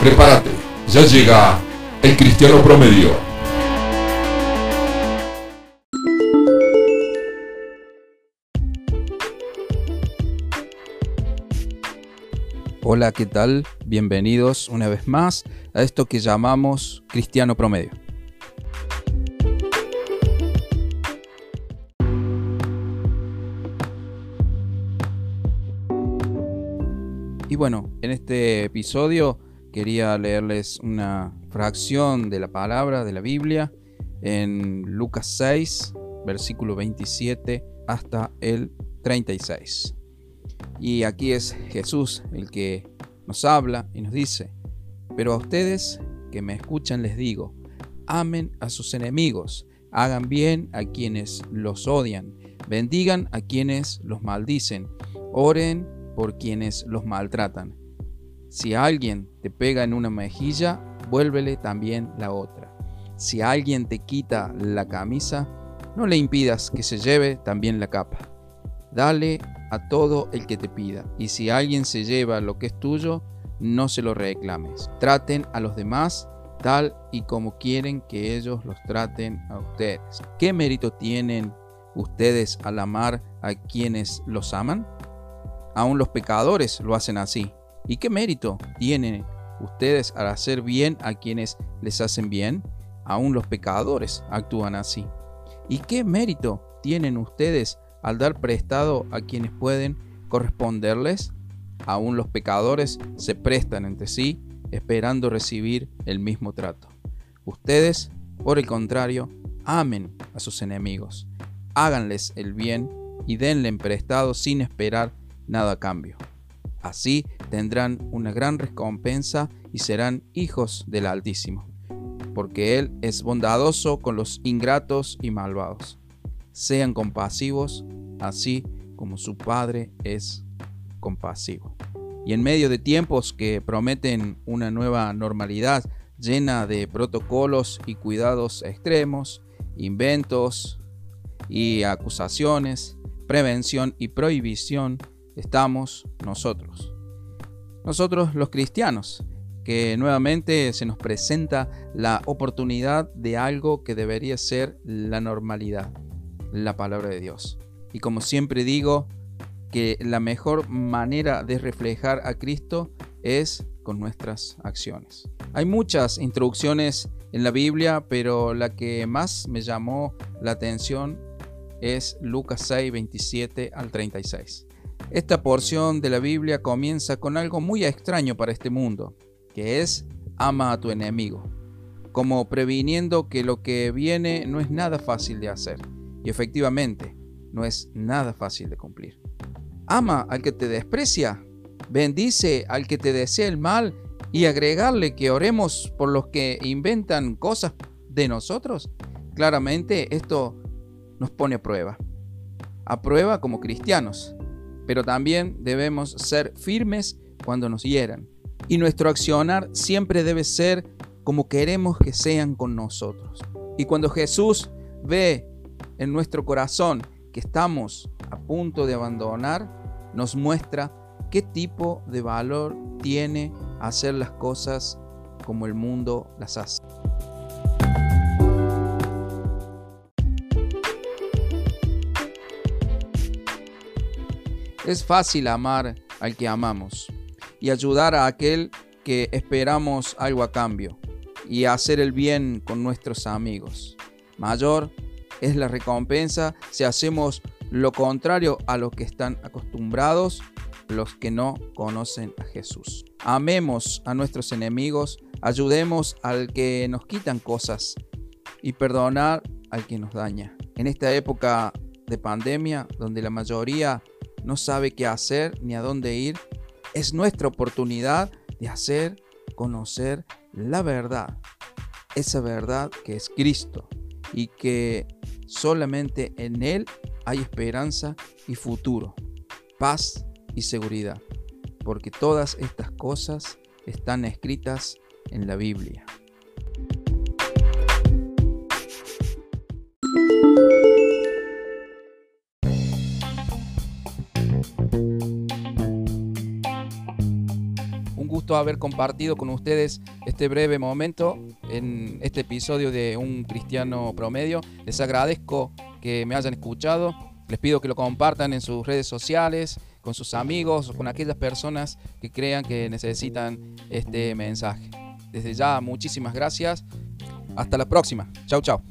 Prepárate, ya llega el cristiano promedio. Hola, ¿qué tal? Bienvenidos una vez más a esto que llamamos Cristiano Promedio. Y bueno, en este episodio quería leerles una fracción de la palabra de la Biblia en Lucas 6, versículo 27 hasta el 36. Y aquí es Jesús el que nos habla y nos dice, pero a ustedes que me escuchan les digo, amen a sus enemigos, hagan bien a quienes los odian, bendigan a quienes los maldicen, oren por quienes los maltratan. Si alguien te pega en una mejilla, vuélvele también la otra. Si alguien te quita la camisa, no le impidas que se lleve también la capa. Dale a todo el que te pida, y si alguien se lleva lo que es tuyo, no se lo reclames. Traten a los demás tal y como quieren que ellos los traten a ustedes. ¿Qué mérito tienen ustedes al amar a quienes los aman? Aún los pecadores lo hacen así. ¿Y qué mérito tienen ustedes al hacer bien a quienes les hacen bien? Aún los pecadores actúan así. ¿Y qué mérito tienen ustedes al dar prestado a quienes pueden corresponderles? Aún los pecadores se prestan entre sí esperando recibir el mismo trato. Ustedes, por el contrario, amen a sus enemigos, háganles el bien y denle prestado sin esperar nada a cambio. Así tendrán una gran recompensa y serán hijos del Altísimo, porque Él es bondadoso con los ingratos y malvados. Sean compasivos, así como su Padre es compasivo. Y en medio de tiempos que prometen una nueva normalidad llena de protocolos y cuidados extremos, inventos y acusaciones, prevención y prohibición, estamos nosotros. Nosotros los cristianos, que nuevamente se nos presenta la oportunidad de algo que debería ser la normalidad, la palabra de Dios. Y como siempre digo, que la mejor manera de reflejar a Cristo es con nuestras acciones. Hay muchas introducciones en la Biblia, pero la que más me llamó la atención es Lucas 6, 27 al 36. Esta porción de la Biblia comienza con algo muy extraño para este mundo, que es ama a tu enemigo, como previniendo que lo que viene no es nada fácil de hacer, y efectivamente no es nada fácil de cumplir. Ama al que te desprecia, bendice al que te desea el mal y agregarle que oremos por los que inventan cosas de nosotros. Claramente esto nos pone a prueba. A prueba como cristianos, pero también debemos ser firmes cuando nos hieran. Y nuestro accionar siempre debe ser como queremos que sean con nosotros. Y cuando Jesús ve en nuestro corazón que estamos a punto de abandonar, nos muestra qué tipo de valor tiene hacer las cosas como el mundo las hace. Es fácil amar al que amamos y ayudar a aquel que esperamos algo a cambio y hacer el bien con nuestros amigos. Mayor es la recompensa si hacemos lo contrario a lo que están acostumbrados los que no conocen a Jesús. Amemos a nuestros enemigos, ayudemos al que nos quitan cosas y perdonar al que nos daña. En esta época de pandemia, donde la mayoría no sabe qué hacer ni a dónde ir, es nuestra oportunidad de hacer conocer la verdad. Esa verdad que es Cristo y que solamente en Él hay esperanza y futuro, paz y seguridad, porque todas estas cosas están escritas en la Biblia. Gusto haber compartido con ustedes este breve momento en este episodio de Un Cristiano Promedio. Les agradezco que me hayan escuchado. Les pido que lo compartan en sus redes sociales, con sus amigos o con aquellas personas que crean que necesitan este mensaje. Desde ya, muchísimas gracias. Hasta la próxima. Chau, chau.